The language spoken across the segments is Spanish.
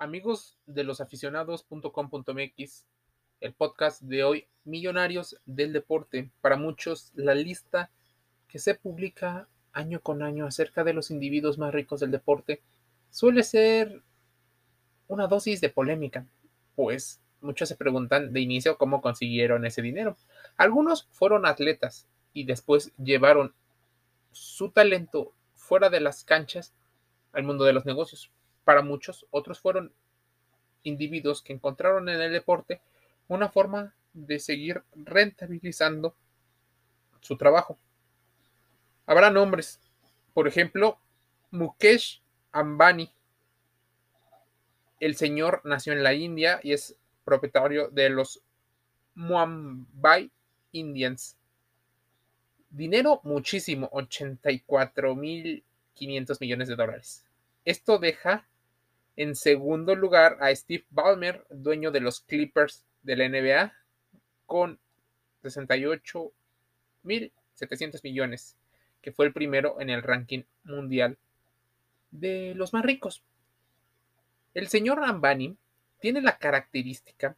Amigos de los aficionados.com.mx, el podcast de hoy, Millonarios del Deporte. Para muchos, la lista que se publica año con año acerca de los individuos más ricos del deporte suele ser una dosis de polémica, pues muchos se preguntan de inicio cómo consiguieron ese dinero. Algunos fueron atletas y después llevaron su talento fuera de las canchas al mundo de los negocios. Para muchos, otros fueron individuos que encontraron en el deporte una forma de seguir rentabilizando su trabajo. Habrá nombres, por ejemplo, Mukesh Ambani. El señor nació en la India y es propietario de los Mumbai Indians. Dinero muchísimo, 84.500 millones de dólares. Esto deja en segundo lugar a Steve Ballmer, dueño de los Clippers de la NBA, con 68.700 millones, que fue el primero en el ranking mundial de los más ricos. El señor Ambani tiene la característica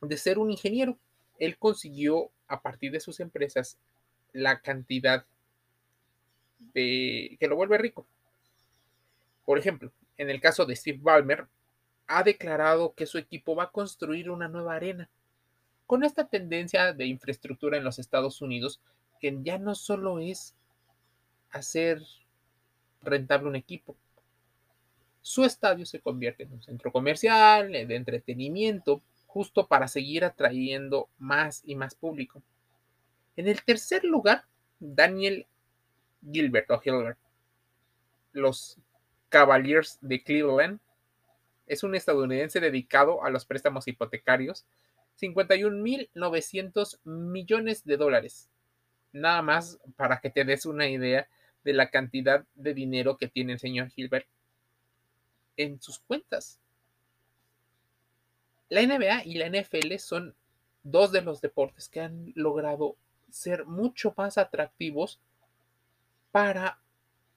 de ser un ingeniero. Él consiguió a partir de sus empresas la cantidad de que lo vuelve rico. Por ejemplo, en el caso de Steve Ballmer, ha declarado que su equipo va a construir una nueva arena. Con esta tendencia de infraestructura en los Estados Unidos, que ya no solo es hacer rentable un equipo, su estadio se convierte en un centro comercial, de entretenimiento, justo para seguir atrayendo más y más público. En el tercer lugar, Daniel Gilbert o Hilbert. Los Cavaliers de Cleveland es un estadounidense dedicado a los préstamos hipotecarios, 51.900 millones de dólares. Nada más para que te des una idea de la cantidad de dinero que tiene el señor Gilbert en sus cuentas. La NBA y la NFL son dos de los deportes que han logrado ser mucho más atractivos para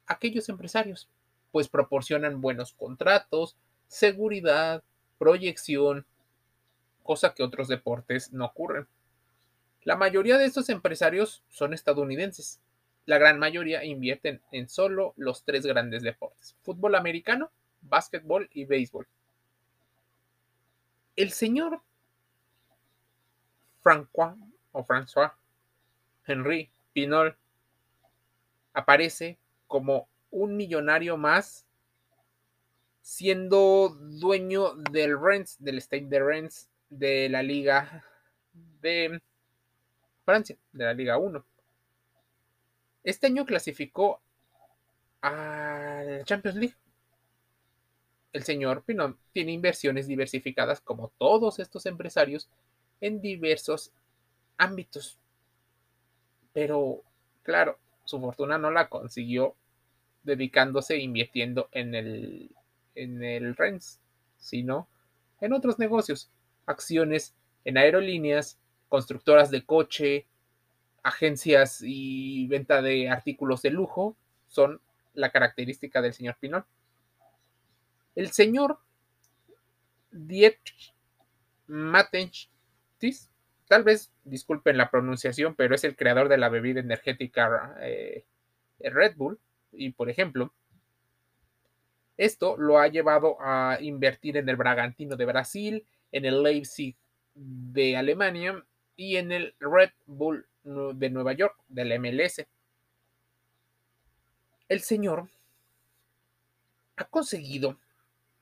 aquellos empresarios, pues proporcionan buenos contratos, seguridad, proyección, cosa que otros deportes no ocurren. La mayoría de estos empresarios son estadounidenses. La gran mayoría invierten en solo los tres grandes deportes, fútbol americano, básquetbol y béisbol. El señor Francois o François Henry Pinol aparece como un millonario más siendo dueño del Rennes, del State de Rennes de la Liga de Francia, de la Liga 1. Este año clasificó a la Champions League. El señor Pinot tiene inversiones diversificadas como todos estos empresarios en diversos ámbitos. Pero, claro, su fortuna no la consiguió dedicándose e invirtiendo en el, en el RENS, sino en otros negocios, acciones en aerolíneas, constructoras de coche, agencias y venta de artículos de lujo son la característica del señor Pinol. El señor Dietrich Matenchtis Tal vez disculpen la pronunciación, pero es el creador de la bebida energética eh, Red Bull. Y por ejemplo, esto lo ha llevado a invertir en el Bragantino de Brasil, en el Leipzig de Alemania y en el Red Bull de Nueva York, del MLS. El señor ha conseguido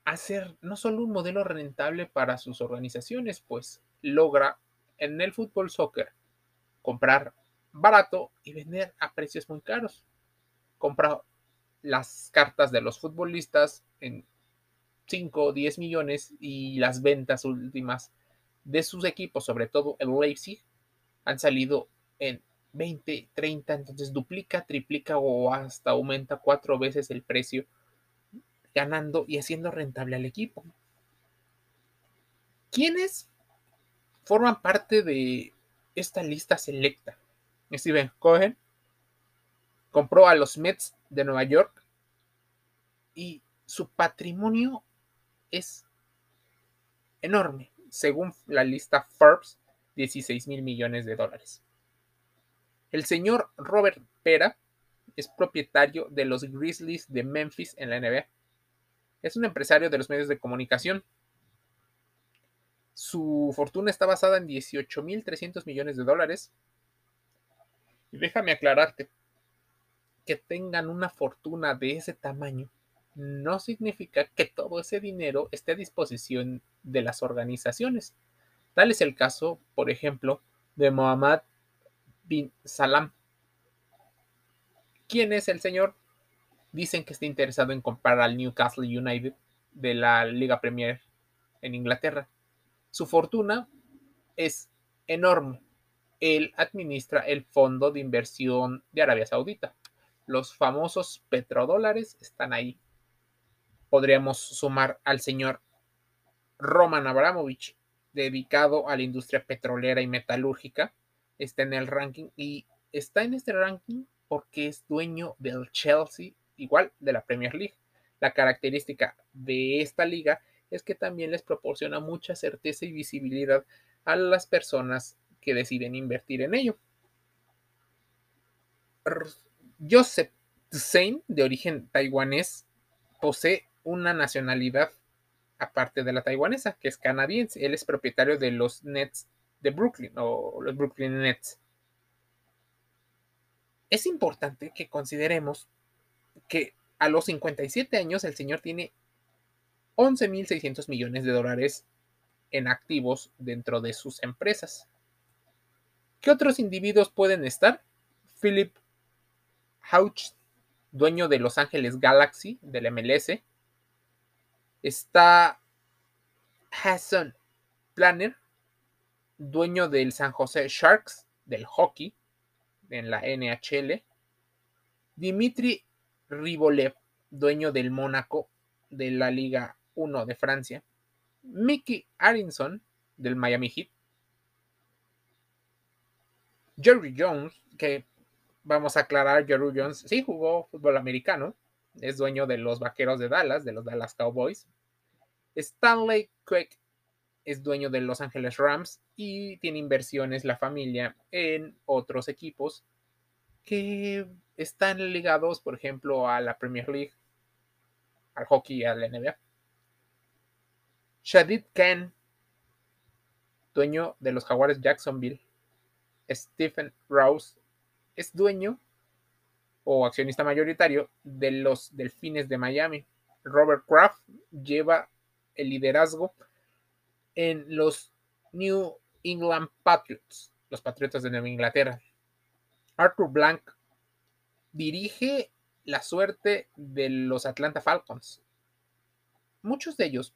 hacer no solo un modelo rentable para sus organizaciones, pues logra en el fútbol soccer comprar barato y vender a precios muy caros. Compra las cartas de los futbolistas en 5 o 10 millones y las ventas últimas de sus equipos, sobre todo el Leipzig, han salido en 20, 30, entonces duplica, triplica o hasta aumenta cuatro veces el precio, ganando y haciendo rentable al equipo. ¿Quiénes forman parte de esta lista selecta. Steven Cohen compró a los Mets de Nueva York y su patrimonio es enorme. Según la lista Forbes, 16 mil millones de dólares. El señor Robert Pera es propietario de los Grizzlies de Memphis en la NBA. Es un empresario de los medios de comunicación. Su fortuna está basada en 18.300 millones de dólares. Y déjame aclararte que tengan una fortuna de ese tamaño no significa que todo ese dinero esté a disposición de las organizaciones. Tal es el caso, por ejemplo, de Mohammad bin Salam. ¿Quién es el señor? Dicen que está interesado en comprar al Newcastle United de la Liga Premier en Inglaterra. Su fortuna es enorme. Él administra el fondo de inversión de Arabia Saudita. Los famosos petrodólares están ahí. Podríamos sumar al señor Roman Abramovich, dedicado a la industria petrolera y metalúrgica. Está en el ranking y está en este ranking porque es dueño del Chelsea, igual de la Premier League. La característica de esta liga es que también les proporciona mucha certeza y visibilidad a las personas que deciden invertir en ello. Joseph Tsein, de origen taiwanés, posee una nacionalidad aparte de la taiwanesa, que es canadiense. Él es propietario de los Nets de Brooklyn o los Brooklyn Nets. Es importante que consideremos que a los 57 años el señor tiene 11.600 millones de dólares en activos dentro de sus empresas. ¿Qué otros individuos pueden estar? Philip Houch, dueño de Los Ángeles Galaxy del MLS. Está Hassan Planner, dueño del San José Sharks del hockey en la NHL. Dimitri Ribolev, dueño del Mónaco de la Liga 1 de Francia. Mickey Arinson del Miami Heat. Jerry Jones, que vamos a aclarar, Jerry Jones sí jugó fútbol americano, es dueño de los Vaqueros de Dallas, de los Dallas Cowboys. Stanley Quick es dueño de Los Angeles Rams y tiene inversiones la familia en otros equipos que están ligados, por ejemplo, a la Premier League, al hockey a la NBA. Shadid Khan, dueño de los Jaguares Jacksonville. Stephen Rouse es dueño o accionista mayoritario de los Delfines de Miami. Robert Kraft lleva el liderazgo en los New England Patriots, los Patriotas de Nueva Inglaterra. Arthur Blank dirige la suerte de los Atlanta Falcons. Muchos de ellos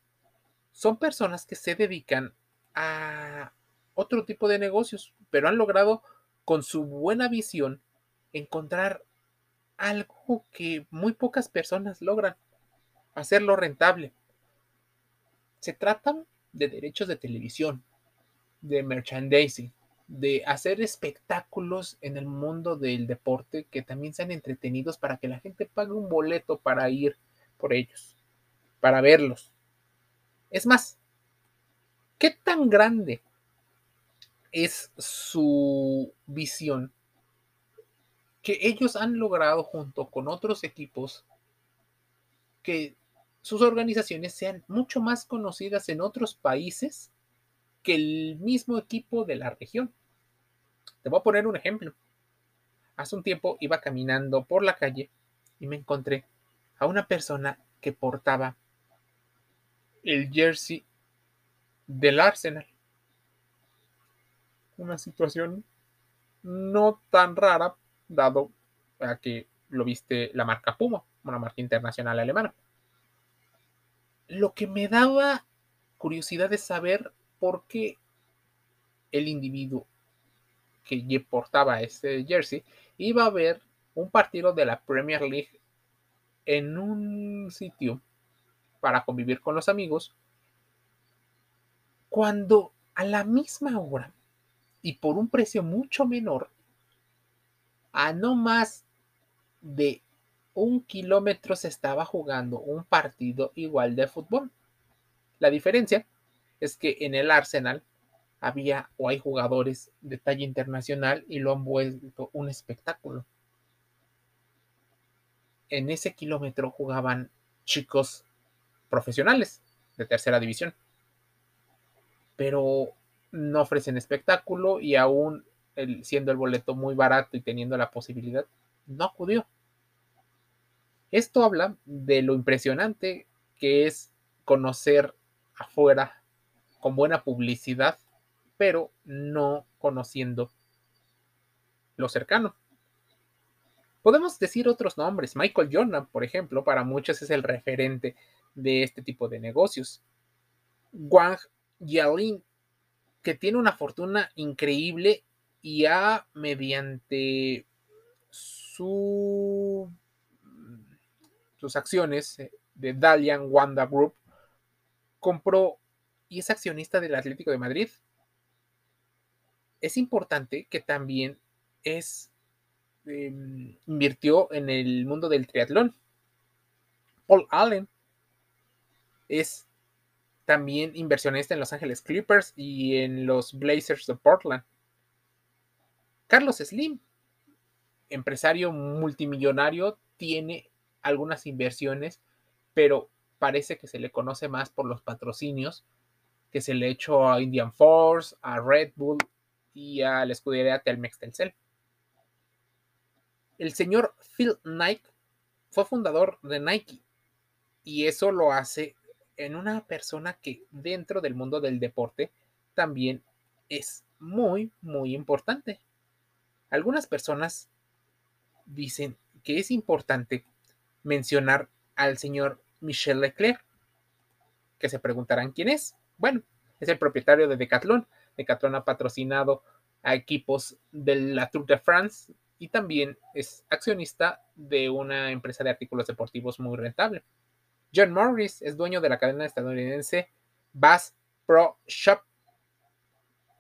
son personas que se dedican a otro tipo de negocios, pero han logrado con su buena visión encontrar algo que muy pocas personas logran, hacerlo rentable. Se tratan de derechos de televisión, de merchandising, de hacer espectáculos en el mundo del deporte que también sean entretenidos para que la gente pague un boleto para ir por ellos, para verlos. Es más, ¿qué tan grande es su visión que ellos han logrado junto con otros equipos que sus organizaciones sean mucho más conocidas en otros países que el mismo equipo de la región. Te voy a poner un ejemplo. Hace un tiempo iba caminando por la calle y me encontré a una persona que portaba el jersey del Arsenal. Una situación no tan rara, dado que lo viste la marca Puma, una marca internacional alemana. Lo que me daba curiosidad es saber por qué el individuo que portaba ese jersey iba a ver un partido de la Premier League en un sitio para convivir con los amigos cuando a la misma hora y por un precio mucho menor a no más de un kilómetro se estaba jugando un partido igual de fútbol. La diferencia es que en el Arsenal había o hay jugadores de talla internacional y lo han vuelto un espectáculo. En ese kilómetro jugaban chicos profesionales de tercera división, pero no ofrecen espectáculo y aún siendo el boleto muy barato y teniendo la posibilidad, no acudió. Esto habla de lo impresionante que es conocer afuera con buena publicidad, pero no conociendo lo cercano. Podemos decir otros nombres. Michael Jordan, por ejemplo, para muchos es el referente de este tipo de negocios. Wang Yalin, que tiene una fortuna increíble y ha, mediante su, sus acciones de Dalian Wanda Group, compró y es accionista del Atlético de Madrid. Es importante que también es em, invirtió en el mundo del triatlón. Paul Allen es también inversionista en Los Ángeles Clippers y en los Blazers de Portland. Carlos Slim, empresario multimillonario, tiene algunas inversiones, pero parece que se le conoce más por los patrocinios que se le echó a Indian Force, a Red Bull y a la escudería Telmex Telcel. El señor Phil Knight fue fundador de Nike y eso lo hace en una persona que dentro del mundo del deporte también es muy, muy importante. Algunas personas dicen que es importante mencionar al señor Michel Leclerc, que se preguntarán quién es. Bueno, es el propietario de Decathlon. Decathlon ha patrocinado a equipos de la Tour de France y también es accionista de una empresa de artículos deportivos muy rentable. John Morris es dueño de la cadena estadounidense Bass Pro Shop.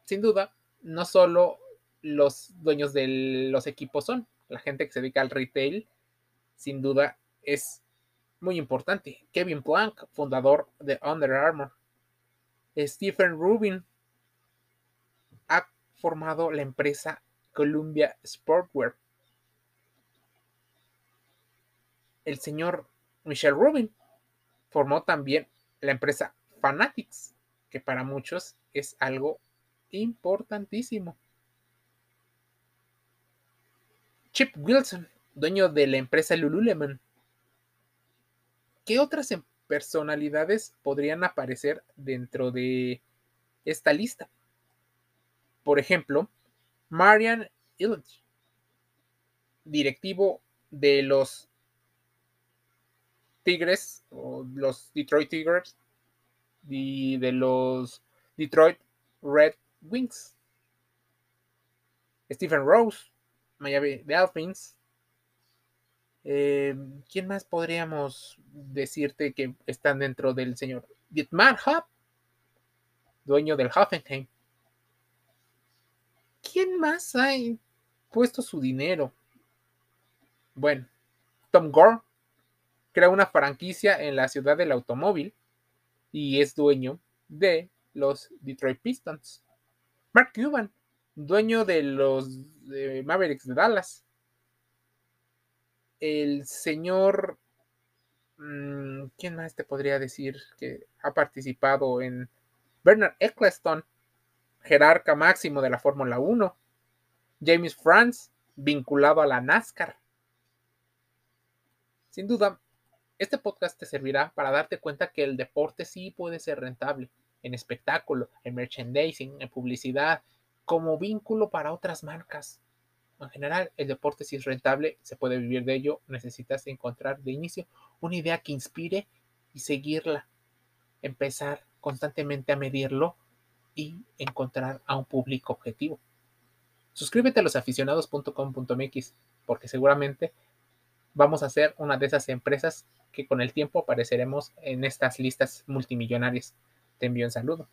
Sin duda, no solo los dueños de los equipos son, la gente que se dedica al retail, sin duda es muy importante. Kevin Plank, fundador de Under Armour. Stephen Rubin ha formado la empresa Columbia Sportwear. El señor Michelle Rubin formó también la empresa Fanatics, que para muchos es algo importantísimo. Chip Wilson, dueño de la empresa Lululemon. ¿Qué otras empresas? personalidades podrían aparecer dentro de esta lista. Por ejemplo, Marian Illich, directivo de los Tigres o los Detroit Tigers y de los Detroit Red Wings. Stephen Rose, Miami Dolphins, eh, ¿Quién más podríamos decirte que están dentro del señor Dietmar Hub, dueño del Hoffenheim? ¿Quién más ha puesto su dinero? Bueno, Tom Gore crea una franquicia en la ciudad del automóvil y es dueño de los Detroit Pistons. Mark Cuban, dueño de los Mavericks de Dallas el señor, mm, ¿quién más te podría decir que ha participado en Bernard Eccleston, jerarca máximo de la Fórmula 1, James France, vinculado a la NASCAR. Sin duda, este podcast te servirá para darte cuenta que el deporte sí puede ser rentable en espectáculo, en merchandising, en publicidad, como vínculo para otras marcas. En general, el deporte si es rentable, se puede vivir de ello, necesitas encontrar de inicio una idea que inspire y seguirla, empezar constantemente a medirlo y encontrar a un público objetivo. Suscríbete a losaficionados.com.mx porque seguramente vamos a ser una de esas empresas que con el tiempo apareceremos en estas listas multimillonarias. Te envío un saludo.